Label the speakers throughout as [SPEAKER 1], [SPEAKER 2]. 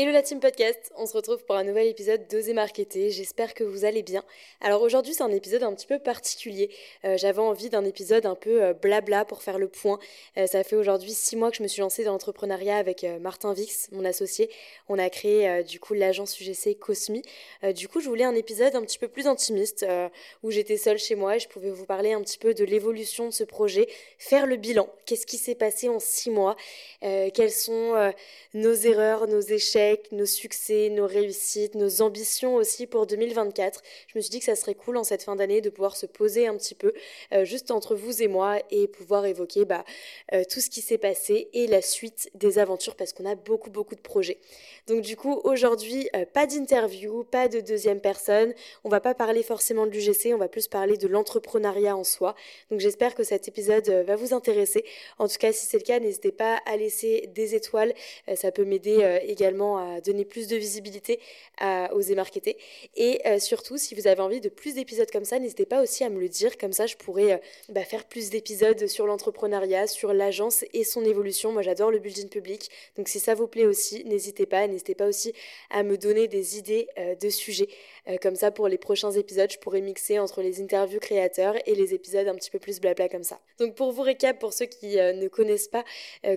[SPEAKER 1] Hello la team podcast, on se retrouve pour un nouvel épisode d'Oser Marketer, j'espère que vous allez bien. Alors aujourd'hui c'est un épisode un petit peu particulier, euh, j'avais envie d'un épisode un peu euh, blabla pour faire le point. Euh, ça fait aujourd'hui six mois que je me suis lancée dans l'entrepreneuriat avec Martin Vix, mon associé. On a créé du coup l'agence UGC Cosmi. du coup je voulais un épisode un petit peu plus intimiste où j'étais seule chez moi et je pouvais vous parler un petit peu de l'évolution de ce projet, faire le bilan, qu'est-ce qui s'est passé en six mois, quelles sont nos erreurs, nos échecs? Nos succès, nos réussites, nos ambitions aussi pour 2024. Je me suis dit que ça serait cool en cette fin d'année de pouvoir se poser un petit peu euh, juste entre vous et moi et pouvoir évoquer bah, euh, tout ce qui s'est passé et la suite des aventures parce qu'on a beaucoup beaucoup de projets. Donc du coup aujourd'hui euh, pas d'interview, pas de deuxième personne, on va pas parler forcément de l'UGC, on va plus parler de l'entrepreneuriat en soi. Donc j'espère que cet épisode va vous intéresser. En tout cas si c'est le cas n'hésitez pas à laisser des étoiles, ça peut m'aider également à donner plus de visibilité à oser marketer. Et euh, surtout, si vous avez envie de plus d'épisodes comme ça, n'hésitez pas aussi à me le dire. Comme ça, je pourrais euh, bah, faire plus d'épisodes sur l'entrepreneuriat, sur l'agence et son évolution. Moi, j'adore le building public. Donc, si ça vous plaît aussi, n'hésitez pas. N'hésitez pas aussi à me donner des idées euh, de sujets. Comme ça, pour les prochains épisodes, je pourrais mixer entre les interviews créateurs et les épisodes un petit peu plus blabla comme ça. Donc, pour vous récap, pour ceux qui ne connaissent pas,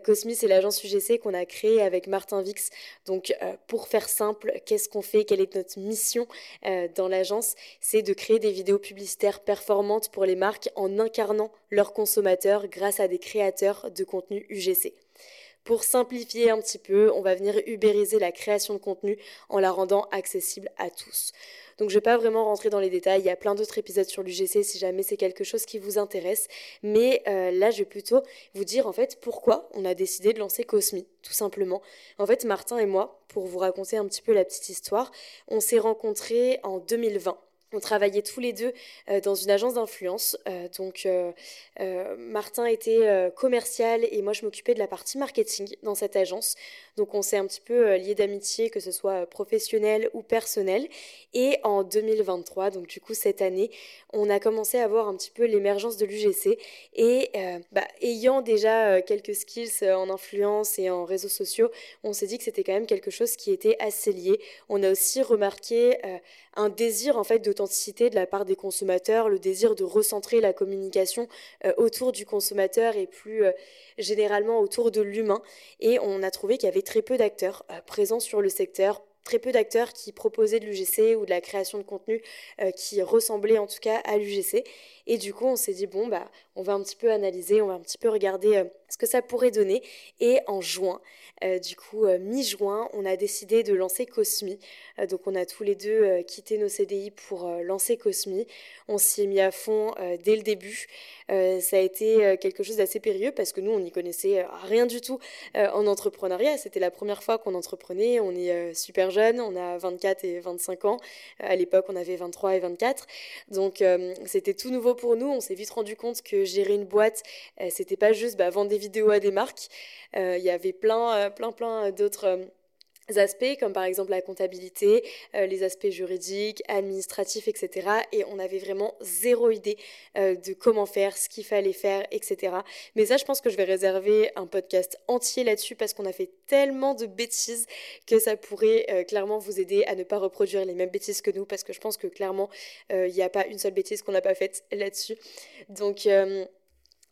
[SPEAKER 1] Cosmi, c'est l'agence UGC qu'on a créée avec Martin Vix. Donc, euh, pour faire simple, qu'est-ce qu'on fait? Quelle est notre mission euh, dans l'agence? C'est de créer des vidéos publicitaires performantes pour les marques en incarnant leurs consommateurs grâce à des créateurs de contenu UGC. Pour simplifier un petit peu, on va venir ubériser la création de contenu en la rendant accessible à tous. Donc je ne vais pas vraiment rentrer dans les détails, il y a plein d'autres épisodes sur l'UGC si jamais c'est quelque chose qui vous intéresse. Mais euh, là, je vais plutôt vous dire en fait pourquoi on a décidé de lancer Cosmi, tout simplement. En fait, Martin et moi, pour vous raconter un petit peu la petite histoire, on s'est rencontrés en 2020. On travaillait tous les deux euh, dans une agence d'influence. Euh, donc, euh, Martin était commercial et moi, je m'occupais de la partie marketing dans cette agence. Donc, on s'est un petit peu liés d'amitié, que ce soit professionnel ou personnel. Et en 2023, donc du coup, cette année, on a commencé à voir un petit peu l'émergence de l'UGC. Et bah, ayant déjà quelques skills en influence et en réseaux sociaux, on s'est dit que c'était quand même quelque chose qui était assez lié. On a aussi remarqué un désir en fait de la part des consommateurs, le désir de recentrer la communication euh, autour du consommateur et plus euh, généralement autour de l'humain. Et on a trouvé qu'il y avait très peu d'acteurs euh, présents sur le secteur, très peu d'acteurs qui proposaient de l'UGC ou de la création de contenu qui ressemblait en tout cas à l'UGC. Et du coup, on s'est dit, bon, bah, on va un petit peu analyser, on va un petit peu regarder ce que ça pourrait donner. Et en juin, euh, du coup, euh, mi-juin, on a décidé de lancer Cosmi. Euh, donc, on a tous les deux quitté nos CDI pour lancer Cosmi. On s'y est mis à fond dès le début. ça a été quelque chose d'assez périlleux parce que nous, on n'y connaissait rien du tout en entrepreneuriat. C'était la première fois qu'on entreprenait. On est super jeunes, on a 24 et 25 ans. à l'époque, on avait 23 et 24. Donc, c'était tout nouveau pour nous. On s'est vite rendu compte que gérer une boîte, c'était pas juste bah, vendre des vidéos à des marques. Il y avait plein plein, plein d'autres euh, aspects comme par exemple la comptabilité, euh, les aspects juridiques, administratifs, etc. Et on avait vraiment zéro idée euh, de comment faire, ce qu'il fallait faire, etc. Mais ça, je pense que je vais réserver un podcast entier là-dessus parce qu'on a fait tellement de bêtises que ça pourrait clairement vous aider à ne pas reproduire les mêmes bêtises que nous parce que je pense que clairement, il n'y a pas une seule bêtise qu'on n'a pas faite là-dessus. Donc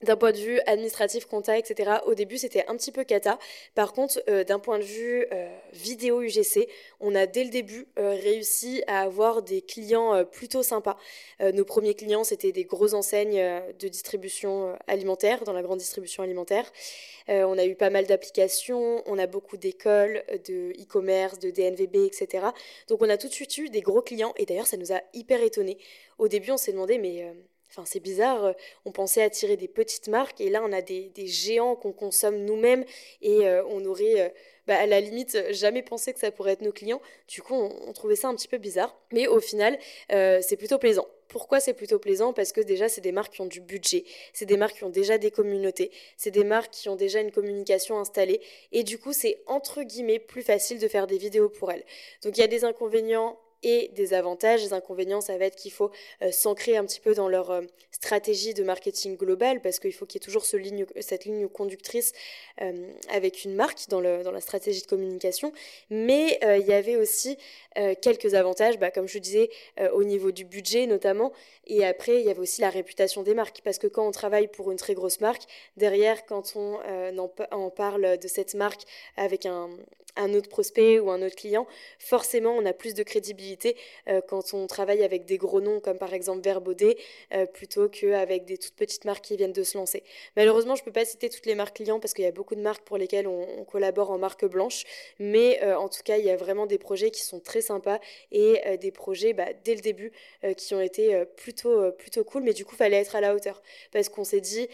[SPEAKER 1] d'un point de vue administratif, compta, etc. Au début, c'était un petit peu cata. Par contre, euh, d'un point de vue euh, vidéo UGC, on a dès le début euh, réussi à avoir des clients plutôt sympas. nos premiers clients, c'était des grosses enseignes de distribution alimentaire, dans la grande distribution alimentaire. on a eu pas mal d'applications, on a beaucoup d'écoles, de e-commerce, de DNVB, etc. Donc on a tout de suite eu des gros clients et d'ailleurs, ça nous a hyper étonnés. Au début, on s'est demandé, mais Enfin, c'est bizarre, euh, on pensait attirer des petites marques et là on a des, géants qu'on consomme nous-mêmes et euh, on aurait euh, bah, à la limite jamais pensé que ça pourrait être nos clients. Du coup, on, trouvait ça un petit peu bizarre. Mais au final, c'est plutôt plaisant. Pourquoi c'est plutôt plaisant? Parce que déjà, c'est des marques qui ont du budget, c'est des marques qui ont déjà des communautés, c'est des marques qui ont déjà une communication installée, et du coup, c'est entre guillemets plus facile de faire des vidéos pour elles. Donc il y a des inconvénients et des avantages. Les inconvénients, ça va être qu'il faut euh, s'ancrer un petit peu dans leur euh, stratégie de marketing global parce qu'il faut qu'il y ait toujours cette ligne conductrice euh, avec une marque dans, la stratégie de communication. Mais il y avait aussi quelques avantages, bah, comme je disais, au niveau du budget notamment. Et après, il y avait aussi la réputation des marques parce que quand on travaille pour une très grosse marque, derrière, quand on en parle de cette marque avec un, un autre prospect ou un autre client, forcément on a plus de crédibilité euh, quand on travaille avec des gros noms comme par exemple Verbaudet euh, plutôt qu'avec des toutes petites marques qui viennent de se lancer. Malheureusement je ne peux pas citer toutes les marques clients parce qu'il y a beaucoup de marques pour lesquelles on, collabore en marque blanche, mais euh, en tout cas il y a vraiment des projets qui sont très sympas et des projets bah, dès le début qui ont été plutôt, plutôt cool, mais du coup il fallait être à la hauteur parce qu'on s'est dit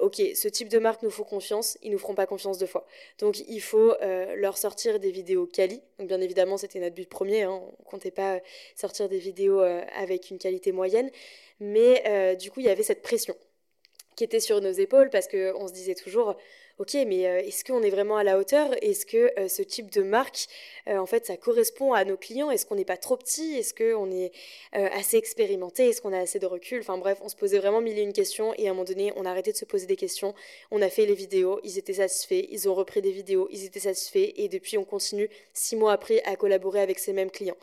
[SPEAKER 1] ok ce type de marque nous faut confiance, ils nous feront pas confiance deux fois. Donc il faut leur sortir des vidéos quali. Bien évidemment, c'était notre but premier. Hein. On comptait pas euh, sortir des vidéos euh, avec une qualité moyenne. Mais euh, du coup, il y avait cette pression qui était sur nos épaules parce qu'on se disait toujours ok, mais euh, est-ce qu'on est vraiment à la hauteur? Est-ce que euh, ce type de marque, euh, en fait, ça correspond à nos clients? Est-ce qu'on n'est pas trop petit? Est-ce qu'on est, assez expérimenté? Est-ce qu'on a assez de recul? Enfin bref, on se posait vraiment mille et une questions et à un moment donné, on a arrêté de se poser des questions. On a fait les vidéos, ils étaient satisfaits, ils ont repris des vidéos, ils étaient satisfaits et depuis, on continue six mois après à collaborer avec ces mêmes clients.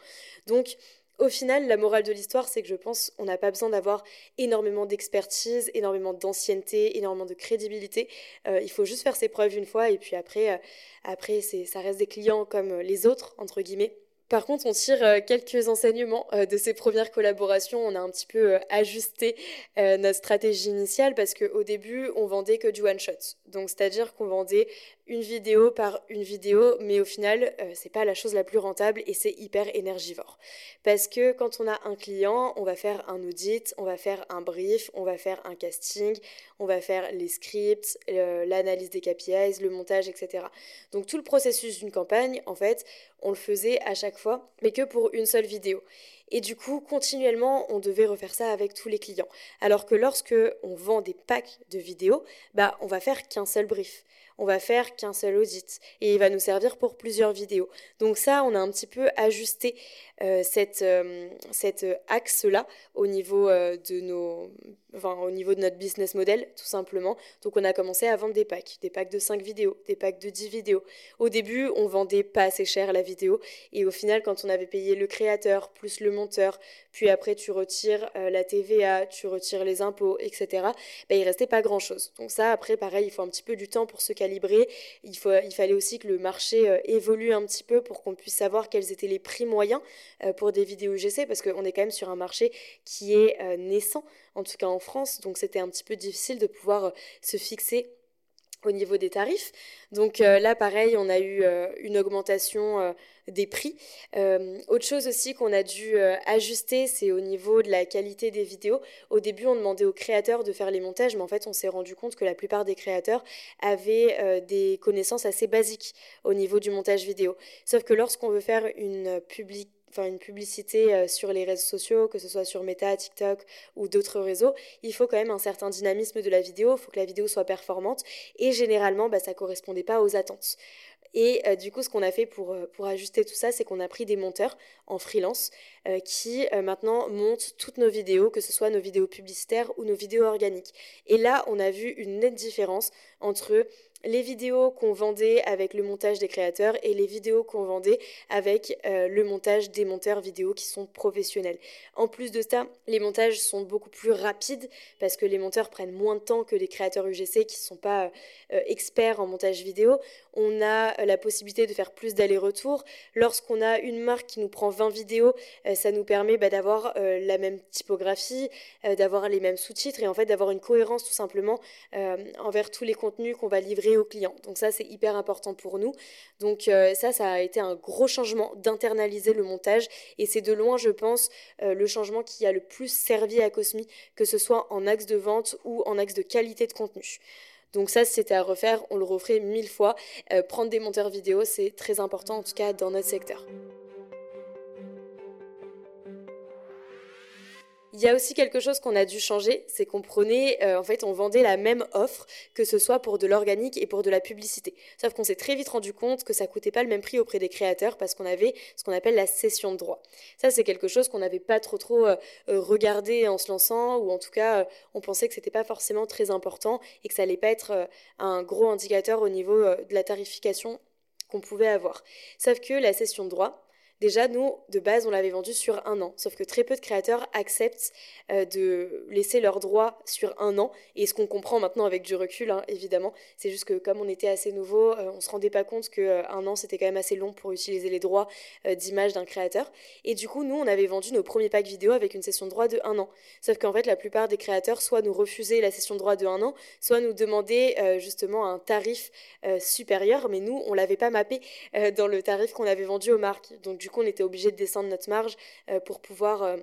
[SPEAKER 1] Donc, au final, la morale de l'histoire, c'est que je pense qu'on n'a pas besoin d'avoir énormément d'expertise, énormément d'ancienneté, énormément de crédibilité. Euh, il faut juste faire ses preuves une fois et puis après, euh, après ça reste des clients comme les autres, entre guillemets. Par contre, on tire euh, quelques enseignements de ces premières collaborations. On a un petit peu ajusté notre stratégie initiale parce qu'au début, on vendait que du one shot. Donc, c'est-à-dire qu'on vendait une vidéo par une vidéo, mais au final, c'est pas la chose la plus rentable et c'est hyper énergivore. Parce que quand on a un client, on va faire un audit, on va faire un brief, on va faire un casting, on va faire les scripts, l'analyse des KPIs, le montage, etc. Donc, tout le processus d'une campagne, en fait, on le faisait à chaque fois, mais que pour une seule vidéo. Et du coup, continuellement, on devait refaire ça avec tous les clients. Alors que lorsque on vend des packs de vidéos, bah, on va faire qu'un seul brief on va faire qu'un seul audit et il va nous servir pour plusieurs vidéos. Donc ça, on a un petit peu ajusté euh, cette, euh, cet axe-là au niveau euh, de nos enfin, au niveau de notre business model, tout simplement. Donc, on a commencé à vendre des packs, des packs de 5 vidéos, des packs de 10 vidéos. Au début, on vendait pas assez cher la vidéo. Et au final, quand on avait payé le créateur, plus le puis après, tu retires la TVA, tu retires les impôts, etc., ben, il restait pas grand-chose. Donc, ça, après, pareil, il faut un petit peu du temps pour se calibrer. Il, faut, il fallait aussi que le marché évolue un petit peu pour qu'on puisse savoir quels étaient les prix moyens pour des vidéos UGC, parce qu'on est quand même sur un marché qui est naissant en tout cas en France. Donc c'était un petit peu difficile de pouvoir euh, se fixer au niveau des tarifs. Donc euh, là, pareil, on a eu euh, une augmentation des prix. autre chose aussi qu'on a dû ajuster, c'est au niveau de la qualité des vidéos. Au début, on demandait aux créateurs de faire les montages, mais en fait, on s'est rendu compte que la plupart des créateurs avaient des connaissances assez basiques au niveau du montage vidéo. Sauf que lorsqu'on veut faire une public une publicité euh, sur les réseaux sociaux, que ce soit sur Meta, TikTok ou d'autres réseaux, il faut quand même un certain dynamisme de la vidéo, il faut que la vidéo soit performante et généralement bah, ça correspondait pas aux attentes. Et euh, du coup, ce qu'on a fait pour, euh, pour ajuster tout ça, c'est qu'on a pris des monteurs en freelance qui maintenant montent toutes nos vidéos, que ce soit nos vidéos publicitaires ou nos vidéos organiques. Et là, on a vu une nette différence entre les vidéos qu'on vendait avec le montage des créateurs et les vidéos qu'on vendait avec euh, le montage des monteurs vidéo qui sont professionnels. En plus de ça, les montages sont beaucoup plus rapides parce que les monteurs prennent moins de temps que les créateurs UGC qui ne sont pas euh, experts en montage vidéo. On a euh, la possibilité de faire plus d'allers-retours. Lorsqu'on a une marque qui nous prend 20 vidéos, ça nous permet bah, d'avoir la même typographie, d'avoir les mêmes sous-titres et en fait d'avoir une cohérence tout simplement envers tous les contenus qu'on va livrer aux clients. Donc ça, c'est hyper important pour nous. Donc euh, ça, ça a été un gros changement d'internaliser le montage. Et c'est de loin, je pense, euh, le changement qui a le plus servi à Cosmi, que ce soit en axe de vente ou en axe de qualité de contenu. Donc ça, c'était à refaire, on le referait mille fois. Euh, prendre des monteurs vidéo, c'est très important, en tout cas dans notre secteur. Il y a aussi quelque chose qu'on a dû changer, c'est qu'on prenait, euh, en fait, on vendait la même offre, que ce soit pour de l'organique et pour de la publicité. Sauf qu'on s'est très vite rendu compte que ça coûtait pas le même prix auprès des créateurs parce qu'on avait ce qu'on appelle la cession de droit. Ça, c'est quelque chose qu'on n'avait pas trop trop euh, euh, regardé en se lançant, ou en tout cas, on pensait que c'était pas forcément très important et que ça allait pas être un gros indicateur au niveau de la tarification qu'on pouvait avoir. Sauf que la cession de droit, Déjà, nous, de base, on l'avait vendu sur un an. Sauf que très peu de créateurs acceptent euh, de laisser leurs droits sur un an. Et ce qu'on comprend maintenant avec du recul, hein, évidemment, c'est juste que comme on était assez nouveau, euh, on se rendait pas compte qu'un euh, an, c'était quand même assez long pour utiliser les droits d'image d'un créateur. Et du coup, nous, on avait vendu nos premiers packs vidéo avec une session de droit de un an. Sauf qu'en fait, la plupart des créateurs soit nous refusaient la session de droit de un an, soit nous demandaient justement un tarif supérieur. Mais nous, on l'avait pas mappé dans le tarif qu'on avait vendu aux marques. Donc, coup, on était obligé de descendre notre marge euh, pour pouvoir euh,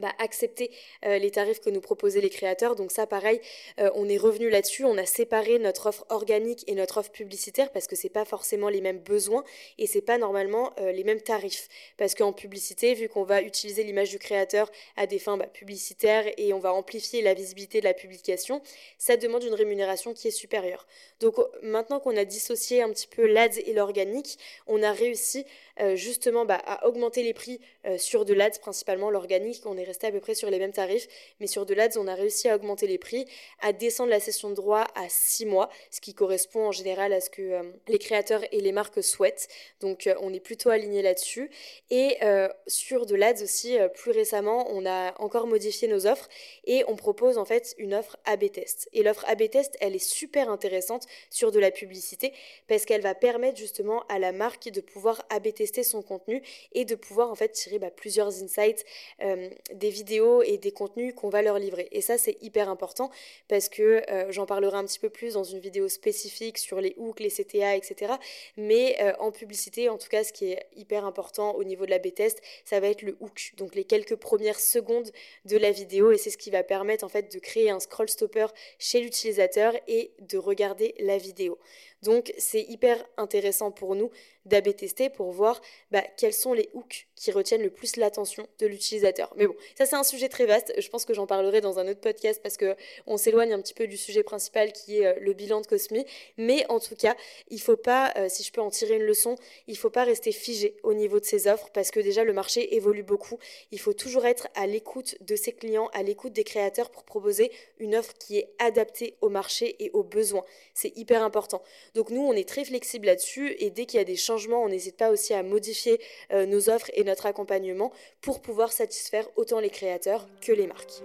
[SPEAKER 1] bah, accepter euh, les tarifs que nous proposaient les créateurs. Donc ça, pareil, euh, on est revenu là-dessus. On a séparé notre offre organique et notre offre publicitaire parce que c'est pas forcément les mêmes besoins et c'est pas normalement euh, les mêmes tarifs. Parce qu'en publicité, vu qu'on va utiliser l'image du créateur à des fins bah, publicitaires et on va amplifier la visibilité de la publication, ça demande une rémunération qui est supérieure. Donc maintenant qu'on a dissocié un petit peu l'ADS et l'organique, on a réussi justement bah, à augmenter les prix sur de l'ADS, principalement l'organique. On est resté à peu près sur les mêmes tarifs, mais sur de l'ADS, on a réussi à augmenter les prix, à descendre la session de droit à 6 mois, ce qui correspond en général à ce que euh, les créateurs et les marques souhaitent. Donc euh, on est plutôt aligné là-dessus. Et euh, sur de l'ADS aussi, plus récemment, on a encore modifié nos offres et on propose en fait une offre AB test. Et l'offre AB test, elle est super intéressante sur de la publicité parce qu'elle va permettre justement à la marque de pouvoir AB tester son contenu et de pouvoir en fait tirer bah, plusieurs insights des vidéos et des contenus qu'on va leur livrer. Et ça, c'est hyper important parce que euh, j'en parlerai un petit peu plus dans une vidéo spécifique sur les hooks, les CTA, etc. Mais euh, en publicité, en tout cas, ce qui est hyper important au niveau de la B-test, ça va être le hook, donc les quelques premières secondes de la vidéo. Et c'est ce qui va permettre en fait de créer un scroll stopper chez l'utilisateur et de regarder la vidéo. Donc c'est hyper intéressant pour nous d'AB tester pour voir bah, quels sont les hooks qui retiennent le plus l'attention de l'utilisateur. Mais bon, ça c'est un sujet très vaste. Je pense que j'en parlerai dans un autre podcast parce que on s'éloigne un petit peu du sujet principal qui est euh, le bilan de Cosmi. Mais en tout cas, il faut pas, euh, si je peux en tirer une leçon, il faut pas rester figé au niveau de ses offres parce que déjà le marché évolue beaucoup. Il faut toujours être à l'écoute de ses clients, à l'écoute des créateurs pour proposer une offre qui est adaptée au marché et aux besoins. C'est hyper important. Donc nous, on est très flexible là-dessus et dès qu'il y a des changements, on n'hésite pas aussi à modifier euh, nos offres et notre accompagnement pour pouvoir satisfaire autant les créateurs que les marques.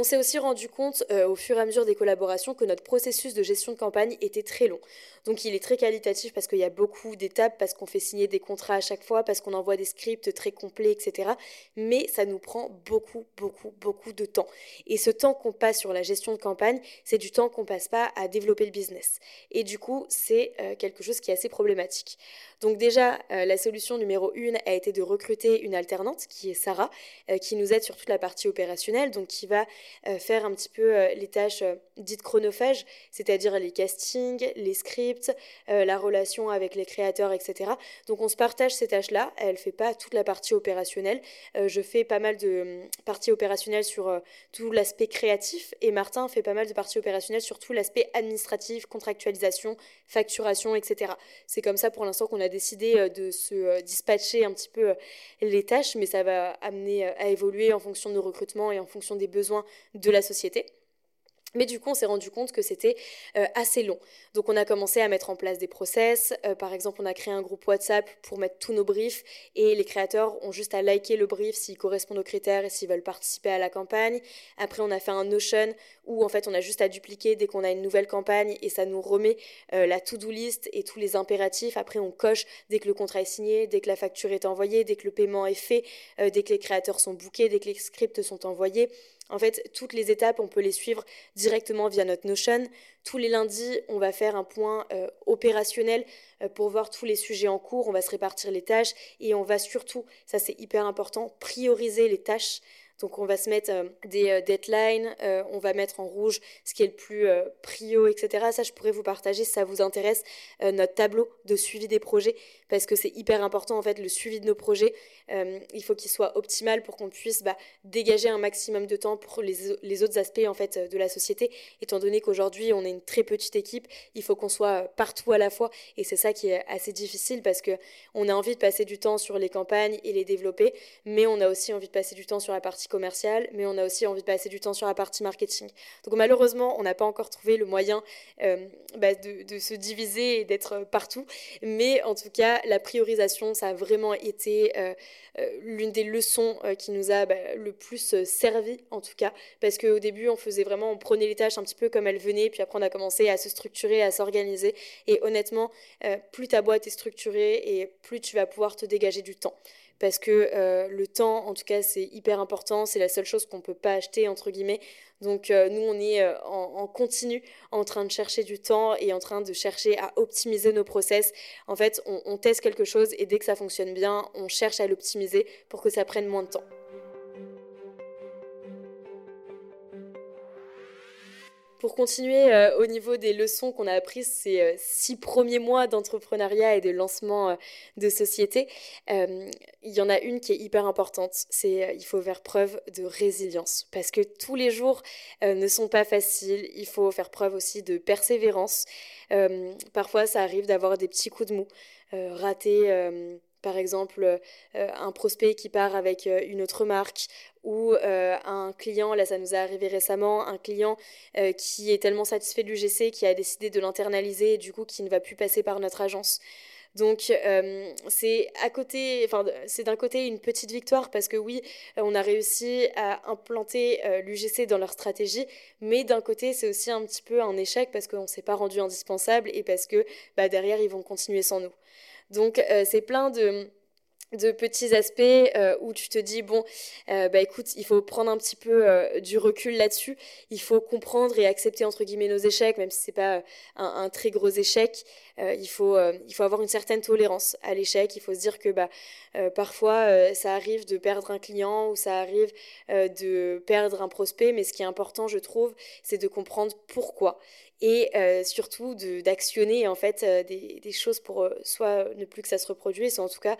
[SPEAKER 1] On s'est aussi rendu compte euh, au fur et à mesure des collaborations que notre processus de gestion de campagne était très long. Donc il est très qualitatif parce qu'il y a beaucoup d'étapes, parce qu'on fait signer des contrats à chaque fois, parce qu'on envoie des scripts très complets, etc. Mais ça nous prend beaucoup, beaucoup, beaucoup de temps. Et ce temps qu'on passe sur la gestion de campagne, c'est du temps qu'on passe pas à développer le business. Et du coup, c'est euh, quelque chose qui est assez problématique. Donc déjà, euh, la solution numéro une a été de recruter une alternante qui est Sarah, qui nous aide sur toute la partie opérationnelle, donc qui va euh, faire un petit peu euh, les tâches euh, dites chronophages, c'est-à-dire les castings, les scripts, la relation avec les créateurs, etc. Donc on se partage ces tâches-là. Elle fait pas toute la partie opérationnelle. je fais pas mal de parties opérationnelles sur tout l'aspect créatif et Martin fait pas mal de parties opérationnelles sur tout l'aspect administratif, contractualisation, facturation, etc. C'est comme ça pour l'instant qu'on a décidé de se dispatcher un petit peu les tâches, mais ça va amener à évoluer en fonction de nos recrutements et en fonction des besoins de la société. Mais du coup, on s'est rendu compte que c'était euh, assez long. Donc, on a commencé à mettre en place des process. Euh, par exemple, on a créé un groupe WhatsApp pour mettre tous nos briefs et les créateurs ont juste à liker le brief s'ils correspondent aux critères et s'ils veulent participer à la campagne. Après, on a fait un Notion où en fait, on a juste à dupliquer dès qu'on a une nouvelle campagne et ça nous remet euh, la to-do list et tous les impératifs. Après, on coche dès que le contrat est signé, dès que la facture est envoyée, dès que le paiement est fait, dès que les créateurs sont bookés, dès que les scripts sont envoyés. En fait, toutes les étapes, on peut les suivre directement via notre Notion. Tous les lundis, on va faire un point euh, opérationnel euh, pour voir tous les sujets en cours. On va se répartir les tâches et on va surtout, ça c'est hyper important, prioriser les tâches. Donc on va se mettre euh, des deadlines, on va mettre en rouge ce qui est le plus prio, etc. Ça, je pourrais vous partager si ça vous intéresse notre tableau de suivi des projets parce que c'est hyper important en fait le suivi de nos projets. Euh, il faut qu'il soit optimal pour qu'on puisse bah, dégager un maximum de temps pour les, autres aspects en fait de la société. Étant donné qu'aujourd'hui on est une très petite équipe, il faut qu'on soit partout à la fois et c'est ça qui est assez difficile parce que on a envie de passer du temps sur les campagnes et les développer, mais on a aussi envie de passer du temps sur la partie commerciale, mais on a aussi envie de passer du temps sur la partie marketing. Donc malheureusement, on n'a pas encore trouvé le moyen euh, bah, de, se diviser et d'être partout, mais en tout cas, la priorisation, ça a vraiment été euh, euh, l'une des leçons qui nous a bah, le plus servi, en tout cas, parce qu'au début, on faisait vraiment, on prenait les tâches un petit peu comme elles venaient, puis après, on a commencé à se structurer, à s'organiser, et honnêtement, plus ta boîte est structurée et plus tu vas pouvoir te dégager du temps parce que euh, le temps, en tout cas, c'est hyper important, c'est la seule chose qu'on ne peut pas acheter, entre guillemets. Donc euh, nous, on est euh, en, continu en train de chercher du temps et en train de chercher à optimiser nos process. En fait, on, on teste quelque chose et dès que ça fonctionne bien, on cherche à l'optimiser pour que ça prenne moins de temps. Pour continuer euh, au niveau des leçons qu'on a apprises ces euh, six premiers mois d'entrepreneuriat et de lancement euh, de société, il y en a une qui est hyper importante, c'est il faut faire preuve de résilience. Parce que tous les jours ne sont pas faciles, il faut faire preuve aussi de persévérance. parfois ça arrive d'avoir des petits coups de mou, rater par exemple un prospect qui part avec une autre marque ou euh, un client, là ça nous est arrivé récemment, un client qui est tellement satisfait de l'UGC qui a décidé de l'internaliser et du coup qui ne va plus passer par notre agence. Donc enfin c'est d'un côté une petite victoire parce que oui, on a réussi à implanter l'UGC dans leur stratégie, mais d'un côté c'est aussi un petit peu un échec parce qu'on ne s'est pas rendu indispensable et parce que bah, derrière ils vont continuer sans nous. Donc euh, c'est plein de de petits aspects euh, où tu te dis bon euh, bah écoute il faut prendre un petit peu du recul là-dessus. Il faut comprendre et accepter entre guillemets nos échecs même si c'est pas un, très gros échec il faut il faut avoir une certaine tolérance à l'échec il faut se dire que bah parfois ça arrive de perdre un client ou ça arrive de perdre un prospect mais ce qui est important je trouve c'est de comprendre pourquoi et euh, surtout d'actionner en fait euh, des, des, choses pour euh, soit ne plus que ça se reproduise, soit en tout cas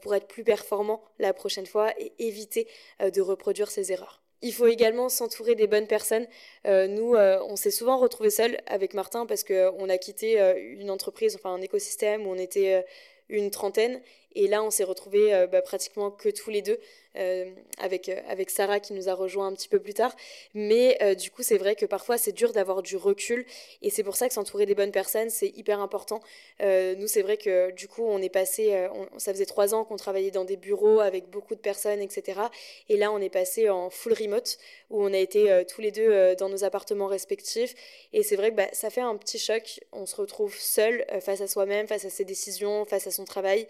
[SPEAKER 1] pour être plus performant la prochaine fois et éviter de reproduire ces erreurs. Il faut également s'entourer des bonnes personnes. nous, on s'est souvent retrouvés seuls avec Martin parce qu'on a quitté une entreprise, enfin un écosystème où on était une trentaine. Et là, on s'est retrouvés bah, pratiquement que tous les deux. Euh, avec, euh, avec Sarah qui nous a rejoint un petit peu plus tard. Mais euh, du coup, c'est vrai que parfois, c'est dur d'avoir du recul. Et c'est pour ça que s'entourer des bonnes personnes, c'est hyper important. nous, c'est vrai que du coup, on est passé, ça faisait trois ans qu'on travaillait dans des bureaux avec beaucoup de personnes, etc. Et là, on est passé en full remote, où on a été tous les deux dans nos appartements respectifs. Et c'est vrai que bah, ça fait un petit choc. On se retrouve seul face à soi-même, face à ses décisions, face à son travail.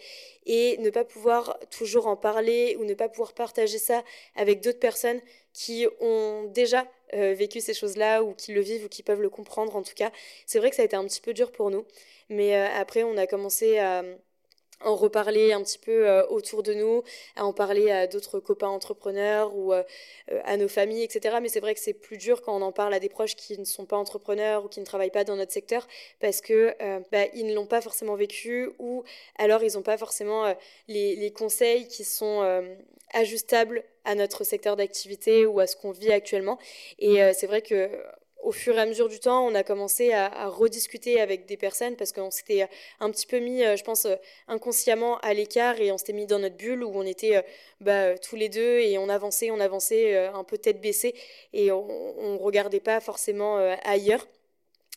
[SPEAKER 1] Et ne pas pouvoir toujours en parler ou ne pas pouvoir partager ça avec d'autres personnes qui ont déjà euh, vécu ces choses-là ou qui le vivent ou qui peuvent le comprendre en tout cas. C'est vrai que ça a été un petit peu dur pour nous, mais euh, après on a commencé à en reparler un petit peu euh, autour de nous, à en parler à d'autres copains entrepreneurs ou euh, euh, à nos familles, etc. Mais c'est vrai que c'est plus dur quand on en parle à des proches qui ne sont pas entrepreneurs ou qui ne travaillent pas dans notre secteur parce que bah, ils ne l'ont pas forcément vécu ou alors ils n'ont pas forcément les, les, conseils qui sont ajustables à notre secteur d'activité ou à ce qu'on vit actuellement. Et c'est vrai que au fur et à mesure du temps, on a commencé à, rediscuter avec des personnes parce qu'on s'était un petit peu mis, euh, je pense, euh, inconsciemment à l'écart et on s'était mis dans notre bulle où on était euh, bah, tous les deux et on avançait, on avançait un peu tête baissée et on ne regardait pas forcément ailleurs.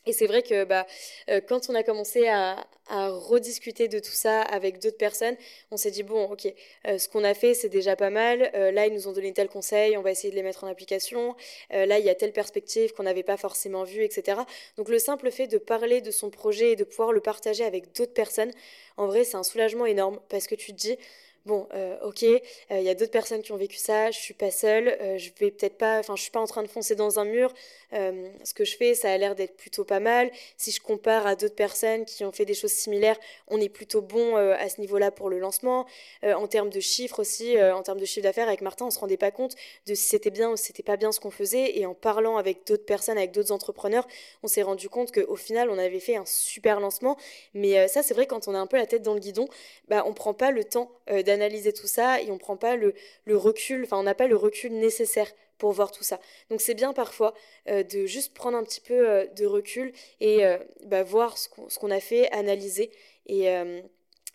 [SPEAKER 1] Et c'est vrai que bah, euh, quand on a commencé à, rediscuter de tout ça avec d'autres personnes, on s'est dit, bon, ok, euh, ce qu'on a fait, c'est déjà pas mal. Euh, là, ils nous ont donné tel conseil, on va essayer de les mettre en application. là, il y a telle perspective qu'on n'avait pas forcément vue, etc. Donc le simple fait de parler de son projet et de pouvoir le partager avec d'autres personnes, en vrai, c'est un soulagement énorme parce que tu te dis, bon, ok, il y a d'autres personnes qui ont vécu ça, je suis pas seule, je vais peut-être pas, enfin, je suis pas en train de foncer dans un mur, ce que je fais, ça a l'air d'être plutôt pas mal. Si je compare à d'autres personnes qui ont fait des choses similaires, on est plutôt bon à ce niveau-là pour le lancement. en termes de chiffres aussi, en termes de chiffre d'affaires, avec Martin, on se rendait pas compte de si c'était bien ou si c'était pas bien ce qu'on faisait. Et en parlant avec d'autres personnes, avec d'autres entrepreneurs, on s'est rendu compte qu'au final, on avait fait un super lancement. Mais ça, c'est vrai, quand on a un peu la tête dans le guidon, bah, on prend pas le temps d'analyser tout ça et on prend pas le, le recul, enfin, on n'a pas le recul nécessaire pour voir tout ça. Donc c'est bien parfois euh, de juste prendre un petit peu euh, de recul et euh, bah, voir ce qu'on a fait, analyser et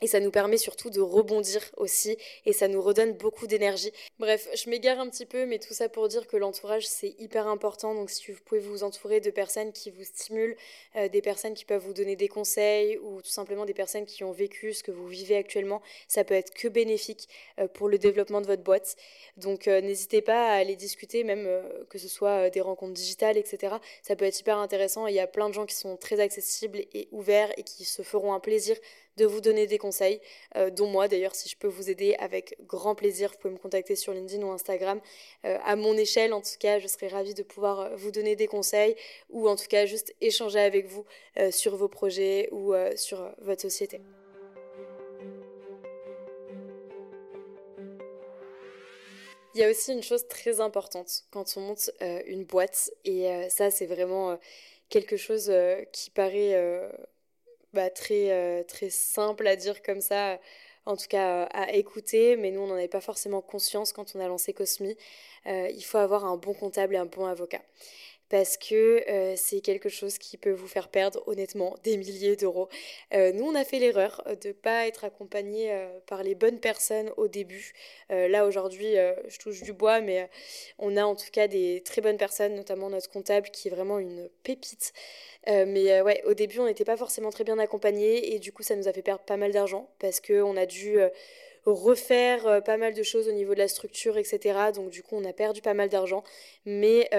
[SPEAKER 1] et ça nous permet surtout de rebondir aussi et ça nous redonne beaucoup d'énergie. Bref, je m'égare un petit peu, mais tout ça pour dire que l'entourage c'est hyper important. Donc si vous pouvez vous entourer de personnes qui vous stimulent, euh, des personnes qui peuvent vous donner des conseils ou tout simplement des personnes qui ont vécu ce que vous vivez actuellement, ça peut être que bénéfique euh, pour le développement de votre boîte. Donc euh, n'hésitez pas à aller discuter, même que ce soit des rencontres digitales, etc. Ça peut être hyper intéressant. Il y a plein de gens qui sont très accessibles et ouverts et qui se feront un plaisir de vous donner des conseils, euh, dont moi d'ailleurs si je peux vous aider avec grand plaisir, vous pouvez me contacter sur LinkedIn ou Instagram. Euh, à mon échelle en tout cas, je serais ravie de pouvoir euh, vous donner des conseils ou en tout cas juste échanger avec vous sur vos projets ou sur votre société. Il y a aussi une chose très importante quand on monte une boîte et ça c'est vraiment quelque chose qui paraît bah, très, euh, très simple à dire comme ça, en tout cas à écouter, mais nous on n'en avait pas forcément conscience quand on a lancé Cosmi. Euh, il faut avoir un bon comptable et un bon avocat parce que c'est quelque chose qui peut vous faire perdre honnêtement des milliers d'euros. Nous, on a fait l'erreur de ne pas être accompagné par les bonnes personnes au début. là, aujourd'hui, je touche du bois, mais on a en tout cas des très bonnes personnes, notamment notre comptable qui est vraiment une pépite. mais ouais, au début, on n'était pas forcément très bien accompagné et du coup, ça nous a fait perdre pas mal d'argent parce qu'on a dû refaire pas mal de choses au niveau de la structure, etc. Donc du coup, on a perdu pas mal d'argent. Mais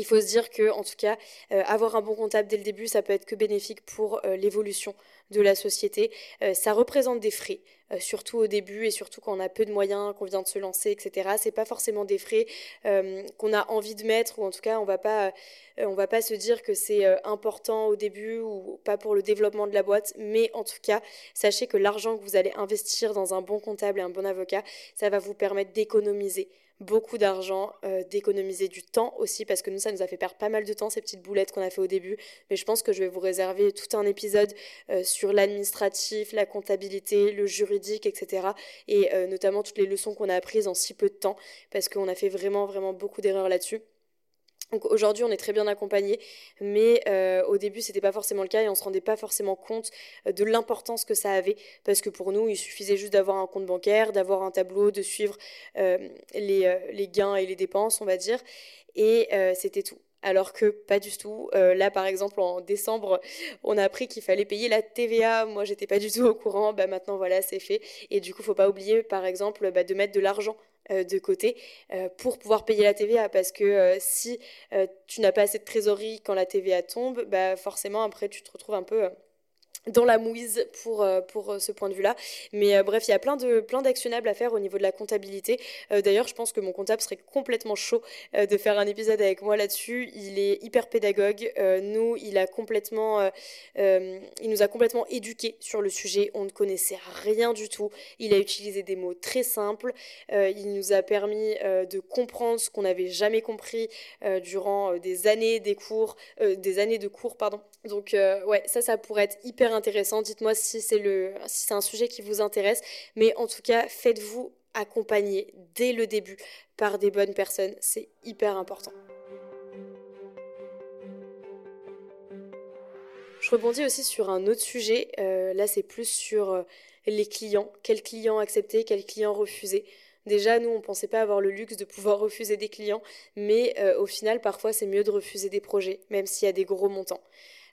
[SPEAKER 1] il faut se dire que, en tout cas, euh, avoir un bon comptable dès le début, ça peut être que bénéfique pour euh, l'évolution de la société. Euh, ça représente des frais, surtout au début et surtout quand on a peu de moyens, qu'on vient de se lancer, etc. C'est pas forcément des frais qu'on a envie de mettre ou en tout cas on va pas, on va pas se dire que c'est important au début ou pas pour le développement de la boîte. Mais en tout cas, sachez que l'argent que vous allez investir dans un bon comptable et un bon avocat, ça va vous permettre d'économiser beaucoup d'argent, euh, d'économiser du temps aussi, parce que nous, ça nous a fait perdre pas mal de temps, ces petites boulettes qu'on a fait au début. Mais je pense que je vais vous réserver tout un épisode euh, sur l'administratif, la comptabilité, le juridique, etc. Et euh, notamment toutes les leçons qu'on a apprises en si peu de temps, parce qu'on a fait vraiment, vraiment beaucoup d'erreurs là-dessus. Aujourd'hui, on est très bien accompagné, mais euh, au début, c'était pas forcément le cas et on se rendait pas forcément compte euh, de l'importance que ça avait, parce que pour nous, il suffisait juste d'avoir un compte bancaire, d'avoir un tableau, de suivre euh, les, gains et les dépenses, on va dire, et c'était tout. Alors que pas du tout. là, par exemple, en décembre, on a appris qu'il fallait payer la TVA. Moi, j'étais pas du tout au courant. Bah maintenant, voilà, c'est fait. Et du coup, faut pas oublier, par exemple, bah, de mettre de l'argent de côté euh, pour pouvoir payer la TVA. Parce que euh, si tu n'as pas assez de trésorerie quand la TVA tombe, bah forcément après tu te retrouves un peu dans la mouise pour, euh, pour euh, ce point de vue-là. Mais euh, bref, il y a plein de plein d'actionnables à faire au niveau de la comptabilité. D'ailleurs, je pense que mon comptable serait complètement chaud de faire un épisode avec moi là-dessus. Il est hyper pédagogue. nous, il a complètement, il nous a complètement éduqués sur le sujet. On ne connaissait rien du tout. Il a utilisé des mots très simples. il nous a permis de comprendre ce qu'on n'avait jamais compris durant des années des cours, des années de cours, pardon. Donc ouais, ça, ça pourrait être hyper intéressant. Dites-moi si c'est un sujet qui vous intéresse, mais en tout cas, faites-vous accompagner dès le début par des bonnes personnes, c'est hyper important. Je rebondis aussi sur un autre sujet, euh, là c'est plus sur euh, les clients, quels clients accepter, quels clients refuser? Déjà, nous, on ne pensait pas avoir le luxe de pouvoir refuser des clients, mais euh, au final, parfois, c'est mieux de refuser des projets, même s'il y a des gros montants.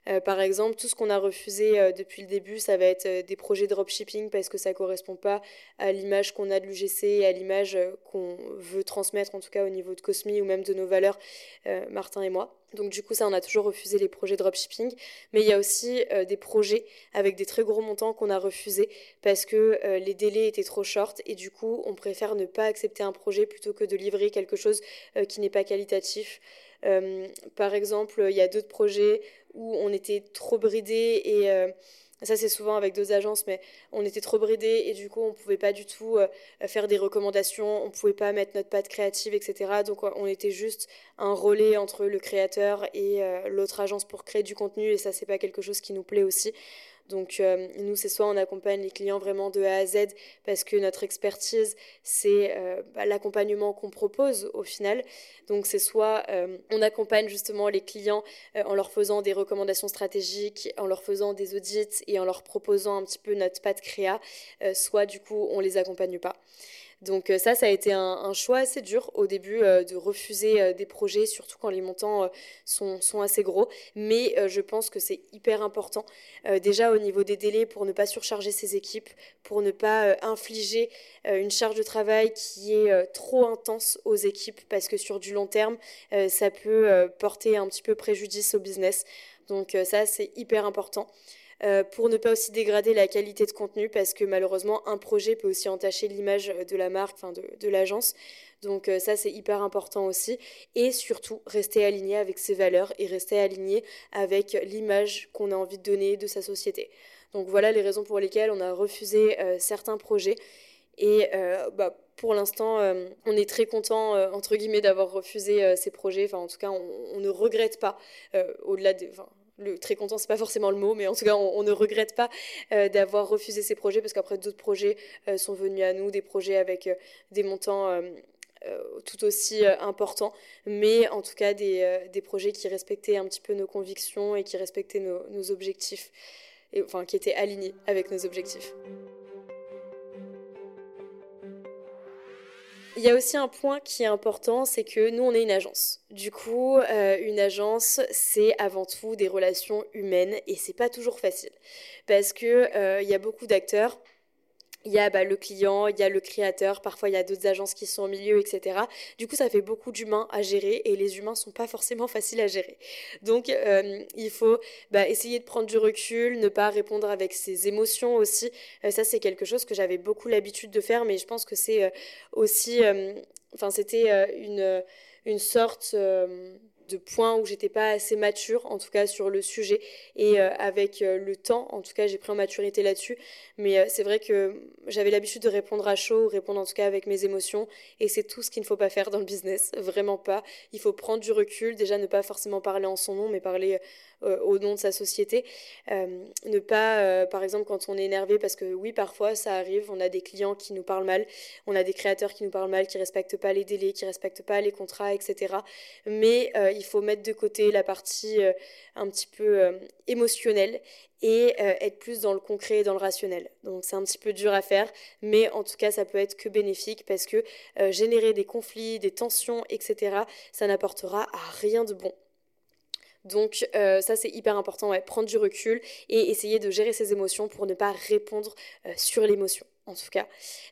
[SPEAKER 1] Euh, par exemple, tout ce qu'on a refusé euh, depuis le début, ça va être euh, des projets dropshipping parce que ça correspond pas à l'image qu'on a de l'UGC et à l'image qu'on veut transmettre, en tout cas au niveau de Cosmi ou même de nos valeurs, Martin et moi. Donc du coup, ça, on a toujours refusé les projets dropshipping. Mais il y a aussi des projets avec des très gros montants qu'on a refusés parce que les délais étaient trop short et du coup, on préfère ne pas accepter un projet plutôt que de livrer quelque chose qui n'est pas qualitatif. par exemple, il y a d'autres projets où on était trop bridé et ça, c'est souvent avec deux agences, mais on était trop bridés et du coup, on pouvait pas du tout euh, faire des recommandations, on pouvait pas mettre notre patte créative, etc. Donc, on était juste un relais entre le créateur et euh, l'autre agence pour créer du contenu et ça, c'est pas quelque chose qui nous plaît aussi. Donc euh, nous, c'est soit on accompagne les clients vraiment de A à Z parce que notre expertise, c'est euh, bah, l'accompagnement qu'on propose au final. Donc c'est soit euh, on accompagne justement les clients en leur faisant des recommandations stratégiques, en leur faisant des audits et en leur proposant un petit peu notre patte créa, soit du coup on les accompagne pas. Donc euh, ça, ça a été un, choix assez dur au début euh, de refuser euh, des projets, surtout quand les montants sont, sont, assez gros. Mais je pense que c'est hyper important, déjà au niveau des délais, pour ne pas surcharger ses équipes, pour ne pas infliger une charge de travail qui est trop intense aux équipes, parce que sur du long terme, ça peut porter un petit peu préjudice au business. Donc ça, c'est hyper important. Euh, pour ne pas aussi dégrader la qualité de contenu parce que malheureusement un projet peut aussi entacher l'image de la marque, enfin de, l'agence. Donc euh, ça c'est hyper important aussi et surtout rester aligné avec ses valeurs et rester aligné avec l'image qu'on a envie de donner de sa société. Donc voilà les raisons pour lesquelles on a refusé euh, certains projets et bah, pour l'instant, on est très content, entre guillemets, d'avoir refusé ces projets. Enfin, en tout cas, on, ne regrette pas, au-delà de le très content, c'est pas forcément le mot, mais en tout cas, on, ne regrette pas euh, d'avoir refusé ces projets parce qu'après d'autres projets euh, sont venus à nous, des projets avec euh, des montants tout aussi importants, mais en tout cas des, des, projets qui respectaient un petit peu nos convictions et qui respectaient nos, nos objectifs, et, enfin qui étaient alignés avec nos objectifs. Il y a aussi un point qui est important, c'est que nous, on est une agence. Du coup, euh, une agence, c'est avant tout des relations humaines et c'est pas toujours facile parce que euh, il y a beaucoup d'acteurs il y a bah, le client, il y a le créateur, parfois il y a d'autres agences qui sont au milieu, etc. Du coup, ça fait beaucoup d'humains à gérer et les humains sont pas forcément faciles à gérer. Donc, euh, il faut bah, essayer de prendre du recul, ne pas répondre avec ses émotions aussi. Euh, ça, c'est quelque chose que j'avais beaucoup l'habitude de faire, mais je pense que c'est euh, aussi, enfin, c'était une, une sorte de points où j'étais pas assez mature, en tout cas sur le sujet. Et euh, avec euh, le temps, en tout cas, j'ai pris en maturité là-dessus. Mais euh, c'est vrai que j'avais l'habitude de répondre à chaud, répondre en tout cas avec mes émotions. Et c'est tout ce qu'il ne faut pas faire dans le business, vraiment pas. Il faut prendre du recul, déjà ne pas forcément parler en son nom, mais parler au nom de sa société. ne pas, par exemple, quand on est énervé, parce que oui, parfois ça arrive, on a des clients qui nous parlent mal, on a des créateurs qui nous parlent mal, qui respectent pas les délais, qui respectent pas les contrats, etc. Mais il faut mettre de côté la partie euh, un petit peu euh, émotionnelle et euh, être plus dans le concret et dans le rationnel. Donc c'est un petit peu dur à faire, mais en tout cas ça peut être que bénéfique parce que générer des conflits, des tensions, etc., ça n'apportera à rien de bon. Donc ça c'est hyper important, prendre du recul et essayer de gérer ses émotions pour ne pas répondre sur l'émotion en tout cas,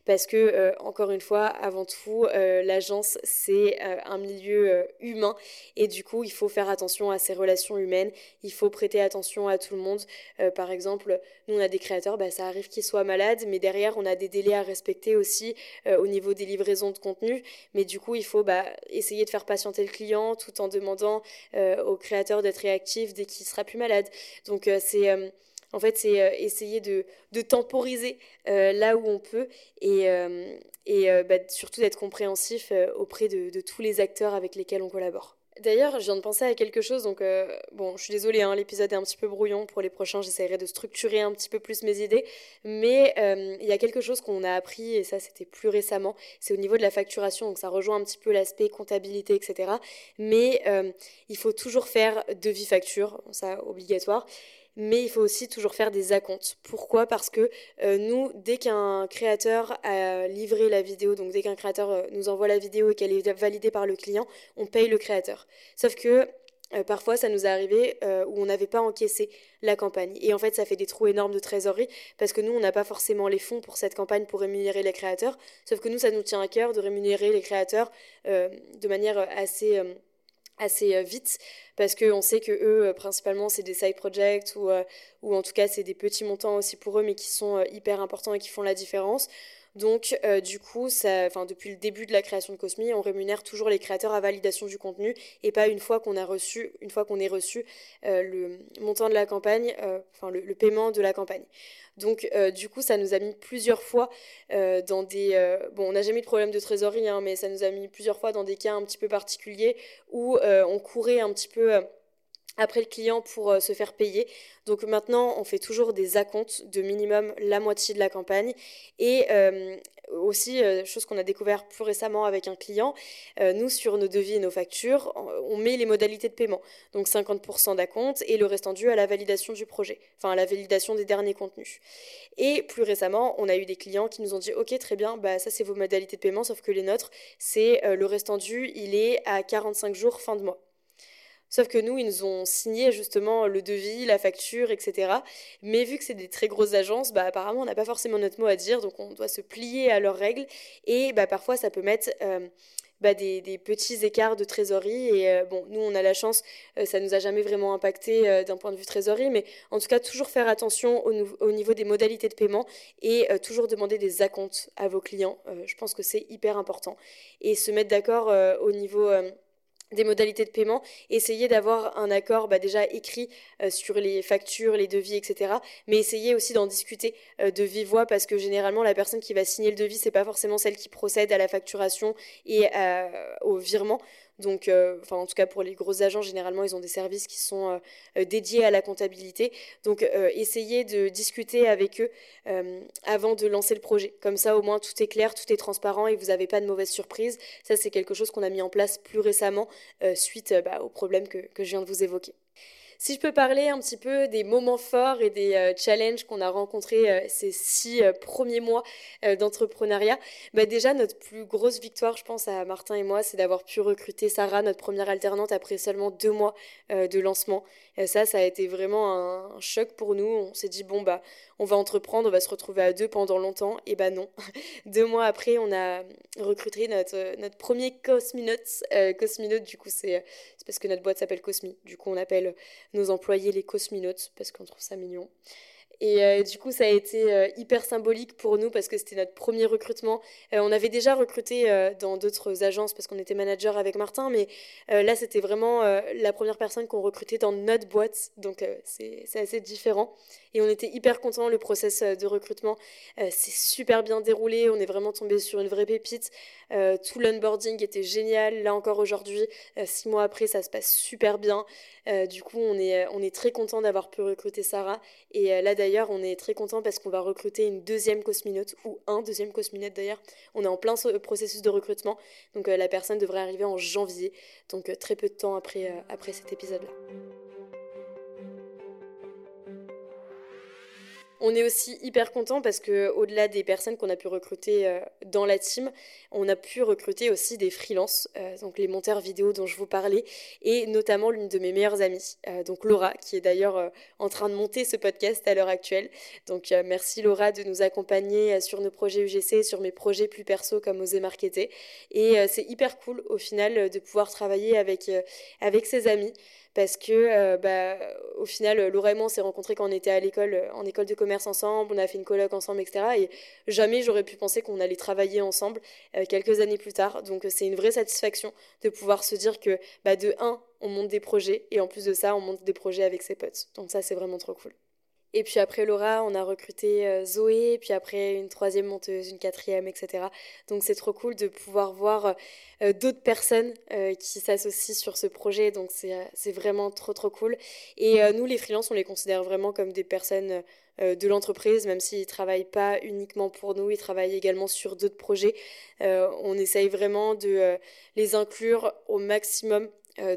[SPEAKER 1] parce que, euh, encore une fois, avant tout, euh, l'agence, c'est euh, un milieu humain, et du coup, il faut faire attention à ces relations humaines, il faut prêter attention à tout le monde. par exemple, nous, on a des créateurs, bah, ça arrive qu'ils soient malades, mais derrière, on a des délais à respecter aussi au niveau des livraisons de contenu, mais du coup, il faut bah, essayer de faire patienter le client tout en demandant au créateur d'être réactif dès qu'il sera plus malade. Donc, c'est en fait, c'est euh, essayer de, temporiser euh, là où on peut et, euh, bah, surtout d'être compréhensif auprès de, tous les acteurs avec lesquels on collabore. D'ailleurs, je viens de penser à quelque chose, donc bon, je suis désolée, hein, l'épisode est un petit peu brouillon. Pour les prochains, j'essaierai de structurer un petit peu plus mes idées. Mais il y a quelque chose qu'on a appris, et ça c'était plus récemment, c'est au niveau de la facturation, donc ça rejoint un petit peu l'aspect comptabilité, etc. Mais il faut toujours faire devis-facture, ça obligatoire mais il faut aussi toujours faire des acomptes. Pourquoi? Parce que euh, nous, dès qu'un créateur a livré la vidéo, donc dès qu'un créateur euh, nous envoie la vidéo et qu'elle est validée par le client, on paye le créateur. Sauf que euh, parfois, ça nous est arrivé où on n'avait pas encaissé la campagne. Et en fait, ça fait des trous énormes de trésorerie parce que nous, on n'a pas forcément les fonds pour cette campagne pour rémunérer les créateurs. Sauf que nous, ça nous tient à cœur de rémunérer les créateurs de manière assez assez euh, vite parce qu'on sait que eux euh, principalement c'est des side projects ou, euh, ou en tout cas c'est des petits montants aussi pour eux mais qui sont hyper importants et qui font la différence Donc, du coup, ça, depuis le début de la création de Cosmi, on rémunère toujours les créateurs à validation du contenu et pas une fois qu'on a reçu, une fois qu'on ait reçu le montant de la campagne, enfin le, paiement de la campagne. Donc, du coup, ça nous a mis plusieurs fois dans des. bon, on n'a jamais eu de problème de trésorerie, hein, mais ça nous a mis plusieurs fois dans des cas un petit peu particuliers où on courait un petit peu après le client pour euh, se faire payer. Donc maintenant, on fait toujours des acomptes de minimum la moitié de la campagne. Et euh, aussi, euh, chose qu'on a découvert plus récemment avec un client, nous, sur nos devis et nos factures, on met les modalités de paiement. Donc 50% d'acompte et le restant dû à la validation du projet, enfin à la validation des derniers contenus. Et plus récemment, on a eu des clients qui nous ont dit, OK, très bien, bah, ça c'est vos modalités de paiement, sauf que les nôtres, c'est le restant dû, il est à 45 jours fin de mois. Sauf que nous, ils nous ont signé justement le devis, la facture, etc. Mais vu que c'est des très grosses agences, bah, apparemment, on n'a pas forcément notre mot à dire, donc on doit se plier à leurs règles. Et bah, parfois, ça peut mettre euh, bah, des, petits écarts de trésorerie. Et euh, bon, nous, on a la chance, euh, ça nous a jamais vraiment impacté d'un point de vue trésorerie, mais en tout cas, toujours faire attention au, au niveau des modalités de paiement et toujours demander des acomptes à vos clients. je pense que c'est hyper important. Et se mettre d'accord au niveau des modalités de paiement, essayer d'avoir un accord bah, déjà écrit euh, sur les factures, les devis, etc. Mais essayer aussi d'en discuter euh, de vive voix parce que généralement la personne qui va signer le devis, c'est pas forcément celle qui procède à la facturation et au virement. Donc, euh, enfin, en tout cas, pour les gros agents, généralement, ils ont des services qui sont euh, euh, dédiés à la comptabilité. Donc, essayez de discuter avec eux avant de lancer le projet. Comme ça, au moins, tout est clair, tout est transparent et vous n'avez pas de mauvaises surprises. Ça, c'est quelque chose qu'on a mis en place plus récemment suite bah, aux problèmes que je viens de vous évoquer. Si je peux parler un petit peu des moments forts et des euh, challenges qu'on a rencontrés euh, ces six euh, premiers mois d'entrepreneuriat, bah déjà notre plus grosse victoire, je pense à Martin et moi, c'est d'avoir pu recruter Sarah, notre première alternante, après seulement deux mois de lancement. Ça, ça a été vraiment un, choc pour nous. On s'est dit bon bah on va entreprendre, on va se retrouver à deux pendant longtemps. Et bah non. deux mois après, on a recruté notre premier Cosminote. Cosminote, du coup, c'est parce que notre boîte s'appelle Cosmi. Du coup, on appelle nos employés les cosminautes parce qu'on trouve ça mignon. Et euh, du coup, ça a été euh, hyper symbolique pour nous parce que c'était notre premier recrutement. Euh, on avait déjà recruté dans d'autres agences parce qu'on était manager avec Martin, mais là, c'était vraiment la première personne qu'on recrutait dans notre boîte. Donc, c'est assez différent. Et on était hyper contents. Le process de recrutement s'est super bien déroulé. On est vraiment tombé sur une vraie pépite. Tout l'onboarding était génial. Là encore aujourd'hui, six mois après, ça se passe super bien. du coup, on est, on est très content d'avoir pu recruter Sarah. Et là, d'ailleurs, on est très content parce qu'on va recruter une deuxième cosminote ou un deuxième cosminote d'ailleurs. On est en plein processus de recrutement, donc euh, la personne devrait arriver en janvier, donc euh, très peu de temps après, euh, après cet épisode-là. On est aussi hyper content parce que au-delà des personnes qu'on a pu recruter euh, dans la team, on a pu recruter aussi des freelances, euh, donc les monteurs vidéo dont je vous parlais, et notamment l'une de mes meilleures amies, euh, donc Laura, qui est d'ailleurs en train de monter ce podcast à l'heure actuelle. Donc merci Laura de nous accompagner sur nos projets UGC, sur mes projets plus perso comme Oser Marketer. Et c'est hyper cool au final de pouvoir travailler avec, avec ses amis parce que euh, bah, au final Laura et moi on s'est rencontrés quand on était à l'école euh, en école de commerce ensemble on a fait une colloque ensemble etc et jamais j'aurais pu penser qu'on allait travailler ensemble euh, quelques années plus tard. Donc c'est une vraie satisfaction de pouvoir se dire que bah, de un on monte des projets et en plus de ça on monte des projets avec ses potes. Donc ça c'est vraiment trop cool et puis après Laura, on a recruté euh, Zoé, puis après une troisième monteuse, une quatrième, etc. Donc c'est trop cool de pouvoir voir euh, d'autres personnes euh, qui s'associent sur ce projet. Donc c'est vraiment trop trop cool. Et nous, les freelances, on les considère vraiment comme des personnes de l'entreprise, même s'ils ne travaillent pas uniquement pour nous, ils travaillent également sur d'autres projets. on essaye vraiment de les inclure au maximum euh,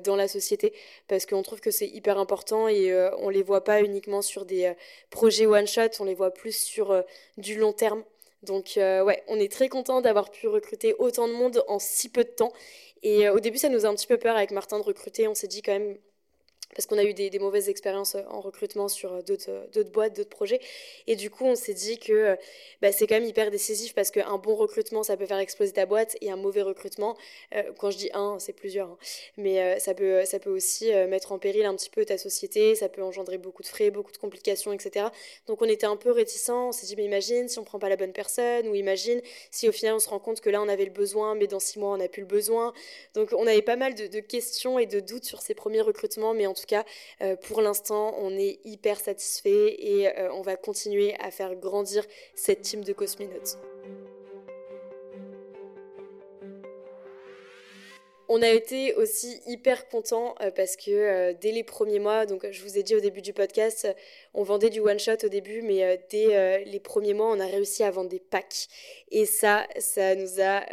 [SPEAKER 1] dans la société parce qu'on trouve que c'est hyper important et euh, on les voit pas uniquement sur des euh, projets one shot, on les voit plus sur du long terme. Donc ouais, on est très content d'avoir pu recruter autant de monde en si peu de temps. Et au début, ça nous a un petit peu peur avec Martin de recruter. On s'est dit quand même parce qu'on a eu des, mauvaises expériences euh, en recrutement sur euh, euh, d'autres boîtes, d'autres projets. Et du coup, on s'est dit que bah, c'est quand même hyper décisif parce qu'un bon recrutement, ça peut faire exploser ta boîte et un mauvais recrutement, quand je dis un, c'est plusieurs, hein, mais ça, peut, ça peut aussi mettre en péril un petit peu ta société, ça peut engendrer beaucoup de frais, beaucoup de complications, etc. Donc on était un peu réticents, on s'est dit, mais imagine si on prend pas la bonne personne, ou imagine si au final on se rend compte que là on avait le besoin, mais dans six mois on n'a plus le besoin. Donc on avait pas mal de, questions et de doutes sur ces premiers recrutements, mais tout cas, euh, pour l'instant, on est hyper satisfait et euh, on va continuer à faire grandir cette team de cosmonautes. On a été aussi hyper contents euh, parce que dès les premiers mois, donc je vous ai dit au début du podcast, on vendait du one shot au début, mais dès les premiers mois, on a réussi à vendre des packs. Et ça, ça nous a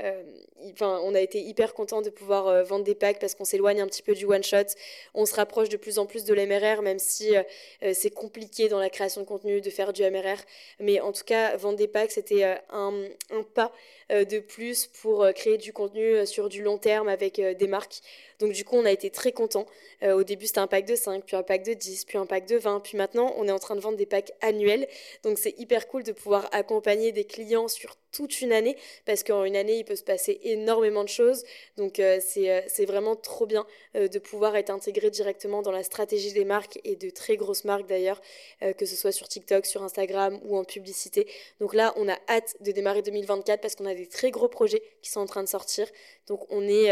[SPEAKER 1] enfin, on a été hyper content de pouvoir euh, vendre des packs parce qu'on s'éloigne un petit peu du one shot. On se rapproche de plus en plus de l'MRR, même si euh, euh, c'est compliqué dans la création de contenu de faire du MRR. Mais en tout cas, vendre des packs, c'était un, un, pas de plus pour créer du contenu sur du long terme avec des marques. Donc du coup, on a été très contents. au début, c'était un pack de 5, puis un pack de 10, puis un pack de 20. Puis maintenant, on est en train de vendre des packs annuels. Donc c'est hyper cool de pouvoir accompagner des clients sur toute une année parce qu'en une année, il peut se passer énormément de choses. Donc euh, euh, c'est vraiment trop bien euh, de pouvoir être intégré directement dans la stratégie des marques et de très grosses marques d'ailleurs, que ce soit sur TikTok, sur Instagram ou en publicité. Donc là, on a hâte de démarrer 2024 parce qu'on a des très gros projets qui sont en train de sortir. Donc on est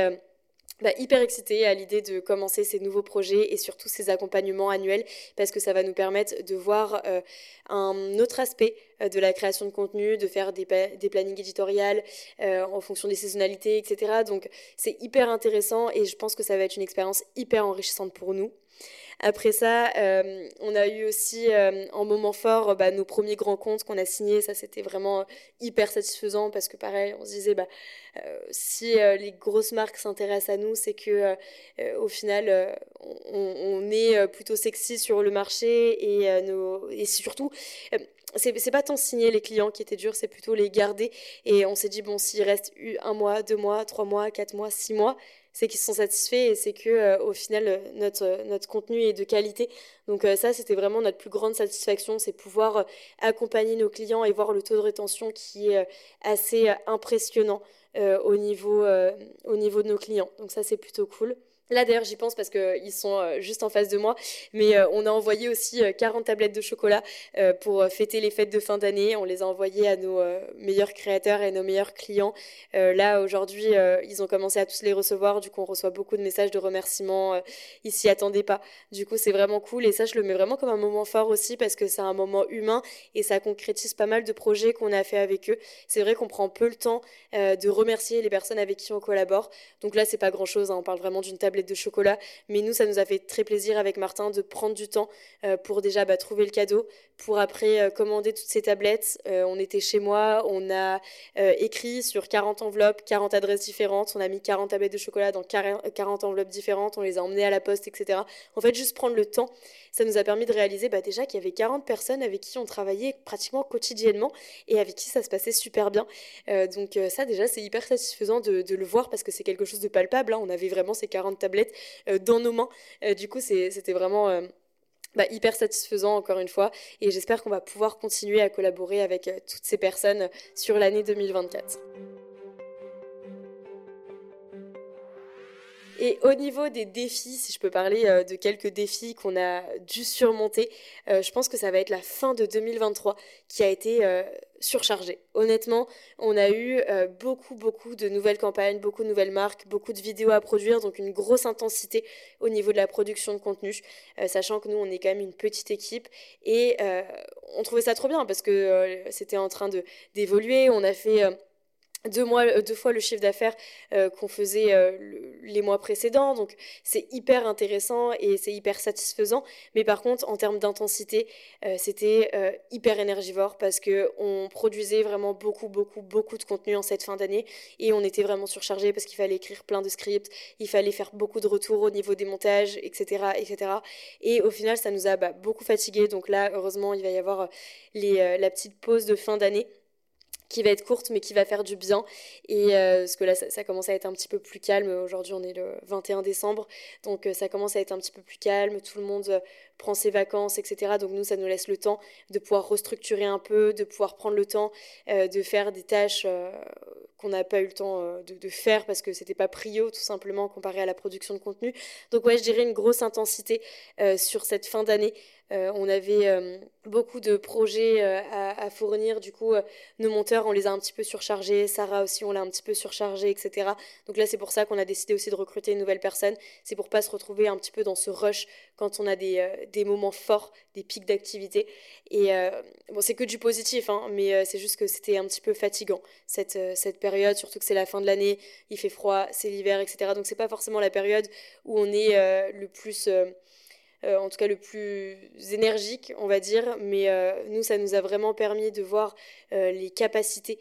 [SPEAKER 1] bah, hyper excitée à l'idée de commencer ces nouveaux projets et surtout ces accompagnements annuels parce que ça va nous permettre de voir euh, un autre aspect euh, de la création de contenu, de faire des, des plannings éditoriales euh, en fonction des saisonnalités, etc. Donc c'est hyper intéressant et je pense que ça va être une expérience hyper enrichissante pour nous. Après ça, euh, on a eu aussi euh, en moment fort bah, nos premiers grands comptes qu'on a signés. Ça, c'était vraiment hyper satisfaisant parce que pareil, on se disait, bah, euh, si les grosses marques s'intéressent à nous, c'est que au final, on, est plutôt sexy sur le marché et, nos, et surtout c'est pas tant signer les clients qui étaient durs, c'est plutôt les garder. Et on s'est dit, bon, s'il reste un mois, deux mois, trois mois, quatre mois, six mois, c'est qu'ils sont satisfaits et c'est que euh, au final euh, notre euh, notre contenu est de qualité. Donc ça c'était vraiment notre plus grande satisfaction, c'est pouvoir accompagner nos clients et voir le taux de rétention qui est assez impressionnant au niveau au niveau de nos clients. Donc ça c'est plutôt cool. Là d'ailleurs j'y pense parce qu'ils sont euh, juste en face de moi, mais euh, on a envoyé aussi 40 euh, tablettes de chocolat pour fêter les fêtes de fin d'année. On les a envoyées à nos meilleurs créateurs et nos meilleurs clients. là aujourd'hui ils ont commencé à tous les recevoir, du coup on reçoit beaucoup de messages de remerciements. ils s'y attendaient pas. Du coup c'est vraiment cool et ça je le mets vraiment comme un moment fort aussi parce que c'est un moment humain et ça concrétise pas mal de projets qu'on a fait avec eux. C'est vrai qu'on prend peu le temps de remercier les personnes avec qui on collabore. Donc là c'est pas grand chose, hein. on parle vraiment d'une table de chocolat. Mais nous, ça nous a fait très plaisir avec Martin de prendre du temps euh, pour déjà bah, trouver le cadeau, pour après euh, commander toutes ces tablettes. Euh, on était chez moi, on a écrit sur 40 enveloppes, 40 adresses différentes, on a mis 40 tablettes de chocolat dans 40 enveloppes différentes, on les a emmenées à la poste, etc. En fait, juste prendre le temps, ça nous a permis de réaliser bah, déjà qu'il y avait 40 personnes avec qui on travaillait pratiquement quotidiennement et avec qui ça se passait super bien. donc ça déjà, c'est hyper satisfaisant de, le voir parce que c'est quelque chose de palpable. Hein. On avait vraiment ces 40 tablettes euh, dans nos mains. Euh, du coup, c'était vraiment... Euh, bah, hyper satisfaisant encore une fois et j'espère qu'on va pouvoir continuer à collaborer avec toutes ces personnes sur l'année 2024. Et au niveau des défis, si je peux parler euh, de quelques défis qu'on a dû surmonter, euh, je pense que ça va être la fin de 2023 qui a été euh, surchargée. Honnêtement, on a eu beaucoup, beaucoup de nouvelles campagnes, beaucoup de nouvelles marques, beaucoup de vidéos à produire, donc une grosse intensité au niveau de la production de contenu, sachant que nous, on est quand même une petite équipe et on trouvait ça trop bien parce que c'était en train d'évoluer. On a fait deux, mois, euh, deux fois le chiffre d'affaires euh, qu'on faisait euh, les mois précédents. Donc c'est hyper intéressant et c'est hyper satisfaisant. Mais par contre, en termes d'intensité, c'était hyper énergivore parce que on produisait vraiment beaucoup, beaucoup, beaucoup de contenu en cette fin d'année et on était vraiment surchargé parce qu'il fallait écrire plein de scripts, il fallait faire beaucoup de retours au niveau des montages, etc., etc. Et au final, ça nous a bah, beaucoup fatigué. Donc là, heureusement, il va y avoir les, la petite pause de fin d'année qui va être courte mais qui va faire du bien. Et euh, parce que là, ça, commence à être un petit peu plus calme. Aujourd'hui, on est le 21 décembre, donc euh, ça commence à être un petit peu plus calme. Tout le monde euh, prend ses vacances, etc. Donc nous, ça nous laisse le temps de pouvoir restructurer un peu, de pouvoir prendre le temps de faire des tâches qu'on n'a pas eu le temps de, de, faire parce que c'était pas prio tout simplement comparé à la production de contenu. Donc ouais, je dirais une grosse intensité sur cette fin d'année euh, on avait euh, beaucoup de projets euh, à, fournir. Du coup, nos monteurs, on les a un petit peu surchargés. Sarah aussi, on l'a un petit peu surchargé, etc. Donc là, c'est pour ça qu'on a décidé aussi de recruter une nouvelle personne. C'est pour pas se retrouver un petit peu dans ce rush quand on a des, des moments forts, des pics d'activité. Et bon, c'est que du positif, hein, mais c'est juste que c'était un petit peu fatigant cette, cette période, surtout que c'est la fin de l'année, il fait froid, c'est l'hiver, etc. Donc c'est pas forcément la période où on est le plus euh, en tout cas le plus énergique, on va dire. Mais euh, nous, ça nous a vraiment permis de voir euh, les capacités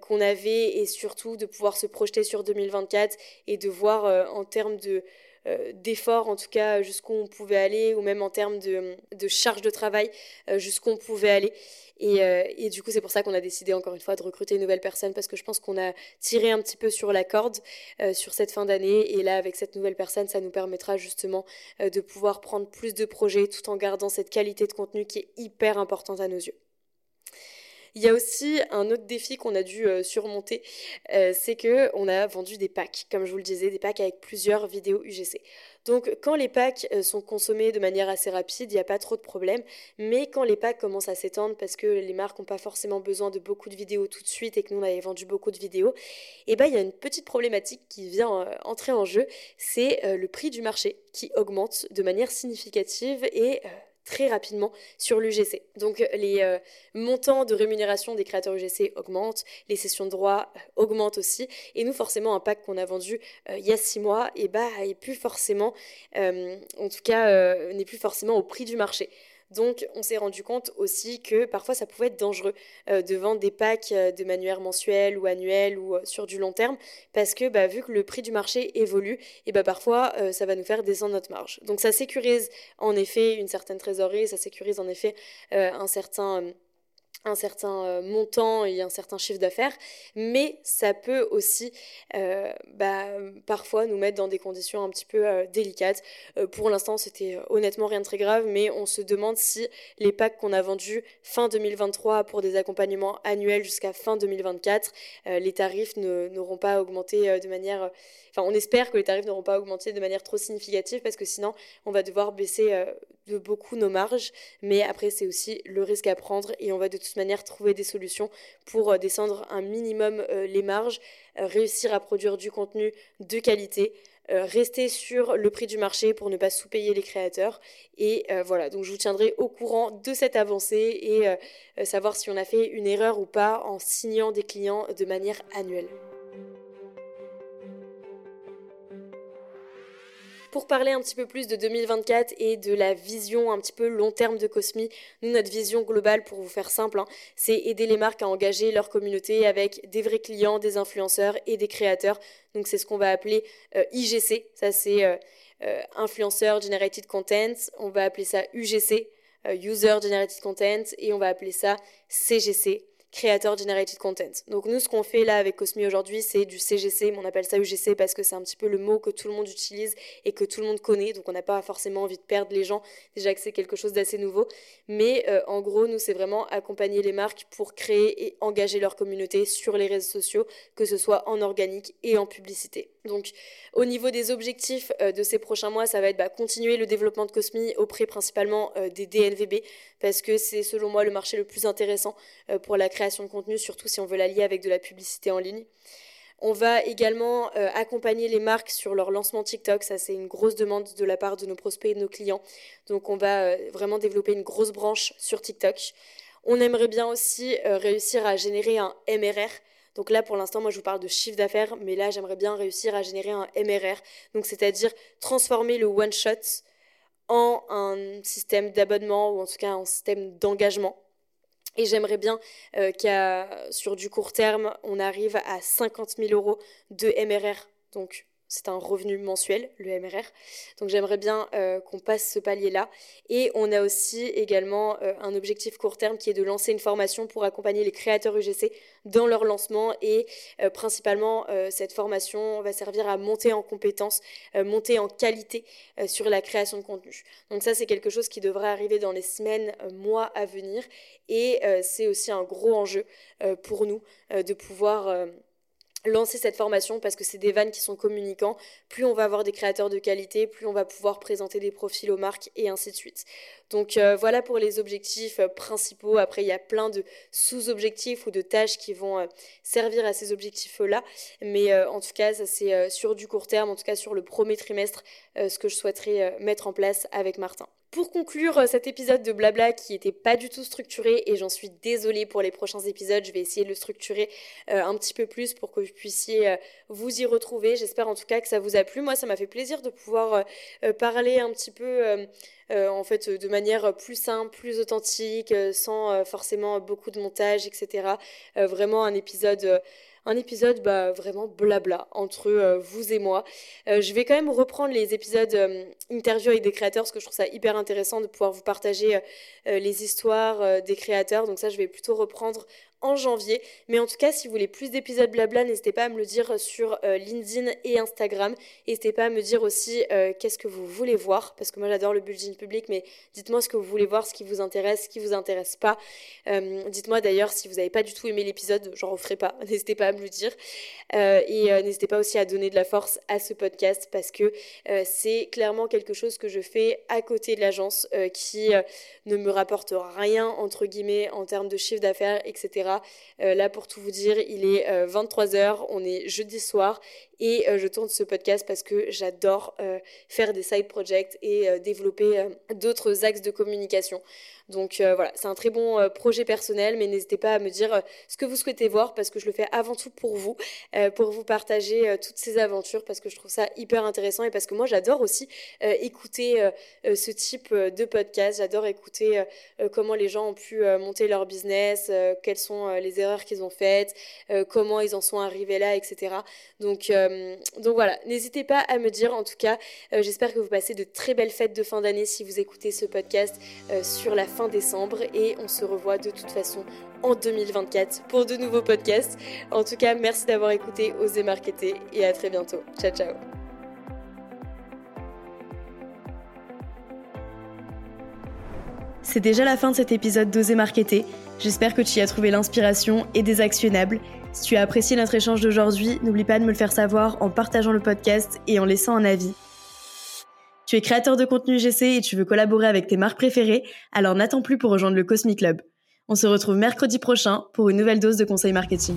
[SPEAKER 1] qu'on avait et surtout de pouvoir se projeter sur 2024 et de voir en termes de d'efforts, en tout cas jusqu'où on pouvait aller, ou même en termes de, de charge de travail, jusqu'où on pouvait aller. Euh, et, du coup, c'est pour ça qu'on a décidé encore une fois de recruter une nouvelle personne parce que je pense qu'on a tiré un petit peu sur la corde euh, sur cette fin d'année. Et là, avec cette nouvelle personne, ça nous permettra justement euh, de pouvoir prendre plus de projets tout en gardant cette qualité de contenu qui est hyper importante à nos yeux. Il y a aussi un autre défi qu'on a dû surmonter, c'est que on a vendu des packs, comme je vous le disais, des packs avec plusieurs vidéos UGC. Donc quand les packs euh, sont consommés de manière assez rapide, il n'y a pas trop de problème. Mais quand les packs commencent à s'étendre parce que les marques n'ont pas forcément besoin de beaucoup de vidéos tout de suite et que nous on avait vendu beaucoup de vidéos, eh ben il y a une petite problématique qui vient euh, entrer en jeu, c'est euh, le prix du marché qui augmente de manière significative et très rapidement sur l'UGC. Donc euh, les euh, montants de rémunération des créateurs UGC augmentent, les sessions de droit euh, augmentent aussi, et nous forcément un pack qu'on a vendu il y a six mois, et eh bah est plus forcément, en tout cas n'est plus forcément au prix du marché. Donc on s'est rendu compte aussi que parfois ça pouvait être dangereux euh, de vendre des packs euh, de manuaire mensuel ou annuel ou euh, sur du long terme parce que bah, vu que le prix du marché évolue, et bah, parfois ça va nous faire descendre notre marge. Donc ça sécurise en effet une certaine trésorerie, ça sécurise en effet un certain un certain euh, montant et un certain chiffre d'affaires, mais ça peut aussi euh, bah, parfois nous mettre dans des conditions un petit peu euh, délicates. pour l'instant, c'était honnêtement rien de très grave, mais on se demande si les packs qu'on a vendus fin 2023 pour des accompagnements annuels jusqu'à fin 2024, les tarifs n'auront pas augmenté de manière... Enfin, on espère que les tarifs n'auront pas augmenté de manière trop significative parce que sinon, on va devoir baisser de beaucoup nos marges, mais après c'est aussi le risque à prendre et on va de toute manière trouver des solutions pour euh, descendre un minimum euh, les marges, euh, réussir à produire du contenu de qualité, rester sur le prix du marché pour ne pas sous-payer les créateurs et voilà donc je vous tiendrai au courant de cette avancée et savoir si on a fait une erreur ou pas en signant des clients de manière annuelle. Pour parler un petit peu plus de 2024 et de la vision un petit peu long terme de Cosmi, nous, notre vision globale, pour vous faire simple, hein, c'est aider les marques à engager leur communauté avec des vrais clients, des influenceurs et des créateurs. Donc c'est ce qu'on va appeler euh, IGC, ça c'est euh, euh, Influencer Generated Content, on va appeler ça UGC, User Generated Content, et on va appeler ça CGC, Creator Generated Content. Donc nous, ce qu'on fait là avec Cosmi aujourd'hui, c'est du CGC, mais on appelle ça UGC parce que c'est un petit peu le mot que tout le monde utilise et que tout le monde connaît, donc on n'a pas forcément envie de perdre les gens, déjà que c'est quelque chose d'assez nouveau. Mais euh, en gros, nous, c'est vraiment accompagner les marques pour créer et engager leur communauté sur les réseaux sociaux, que ce soit en organique et en publicité. Donc au niveau des objectifs euh, de ces prochains mois, ça va être bah, continuer le développement de Cosmi auprès principalement euh, des DNVB, parce que c'est selon moi le marché le plus intéressant pour la création de contenu, surtout si on veut l'allier avec de la publicité en ligne. On va également euh, accompagner les marques sur leur lancement TikTok. Ça, c'est une grosse demande de la part de nos prospects et de nos clients. Donc, on va euh, vraiment développer une grosse branche sur TikTok. On aimerait bien aussi euh, réussir à générer un MRR. Donc là, pour l'instant, moi, je vous parle de chiffre d'affaires, mais là, j'aimerais bien réussir à générer un MRR. Donc, c'est-à-dire transformer le one-shot en un système d'abonnement ou en tout cas un système d'engagement. Et j'aimerais bien euh, qu'à sur du court terme, on arrive à 50 000 euros de MRR, donc c'est un revenu mensuel, le MRR. Donc j'aimerais bien euh, qu'on passe ce palier-là. Et on a aussi également euh, un objectif court terme qui est de lancer une formation pour accompagner les créateurs UGC dans leur lancement. Et euh, principalement, cette formation va servir à monter en compétences, monter en qualité sur la création de contenu. Donc ça, c'est quelque chose qui devrait arriver dans les semaines, mois à venir. Et c'est aussi un gros enjeu pour nous de pouvoir lancer cette formation parce que c'est des vannes qui sont communicants. Plus on va avoir des créateurs de qualité, plus on va pouvoir présenter des profils aux marques et ainsi de suite. Donc euh, voilà pour les objectifs euh, principaux. Après, il y a plein de sous-objectifs ou de tâches qui vont euh, servir à ces objectifs-là. Mais en tout cas, ça c'est sur du court terme, en tout cas sur le premier trimestre, ce que je souhaiterais mettre en place avec Martin. Pour conclure cet épisode de blabla qui n'était pas du tout structuré et j'en suis désolée pour les prochains épisodes, je vais essayer de le structurer un petit peu plus pour que vous puissiez vous y retrouver. J'espère en tout cas que ça vous a plu. Moi, ça m'a fait plaisir de pouvoir parler un petit peu en fait de manière plus simple, plus authentique, sans forcément beaucoup de montage, etc. vraiment un épisode un épisode bah, vraiment blabla entre euh, vous et moi. Euh, je vais quand même reprendre les épisodes euh, interview avec des créateurs parce que je trouve ça hyper intéressant de pouvoir vous partager les histoires des créateurs. Donc ça, je vais plutôt reprendre en janvier. Mais en tout cas, si vous voulez plus d'épisodes blabla, n'hésitez pas à me le dire sur euh, LinkedIn et Instagram. N'hésitez pas à me dire aussi euh, qu'est-ce que vous voulez voir, parce que moi j'adore le building public, mais dites-moi ce que vous voulez voir, ce qui vous intéresse, ce qui vous intéresse pas. Euh, dites-moi d'ailleurs si vous n'avez pas du tout aimé l'épisode, j'en referai pas. N'hésitez pas à me le dire. et n'hésitez pas aussi à donner de la force à ce podcast, parce que c'est clairement quelque chose que je fais à côté de l'agence qui ne me rapporte rien, entre guillemets, en termes de chiffre d'affaires, etc. Euh, là, pour tout vous dire, il est 23h, euh, on est jeudi soir et euh, je tourne ce podcast parce que j'adore faire des side projects et développer d'autres axes de communication. Donc voilà, c'est un très bon projet personnel, mais n'hésitez pas à me dire ce que vous souhaitez voir parce que je le fais avant tout pour vous, pour vous partager toutes ces aventures parce que je trouve ça hyper intéressant et parce que moi j'adore aussi écouter ce type de podcast, j'adore écouter comment les gens ont pu monter leur business, quelles sont les erreurs qu'ils ont faites, comment ils en sont arrivés là, etc. Donc, donc voilà, n'hésitez pas à me dire en tout cas, j'espère que vous passez de très belles fêtes de fin d'année si vous écoutez ce podcast sur la fin décembre et on se revoit de toute façon en 2024 pour de nouveaux podcasts. En tout cas, merci d'avoir écouté Oser Marketer et à très bientôt. Ciao ciao.
[SPEAKER 2] C'est déjà la fin de cet épisode d'Oser Marketer. J'espère que tu y as trouvé l'inspiration et des actionnables. Si tu as apprécié notre échange d'aujourd'hui, n'oublie pas de me le faire savoir en partageant le podcast et en laissant un avis. Tu es créateur de contenu GC et tu veux collaborer avec tes marques préférées, alors n'attends plus pour rejoindre le Cosmic Club. On se retrouve mercredi prochain pour une nouvelle dose de conseils marketing.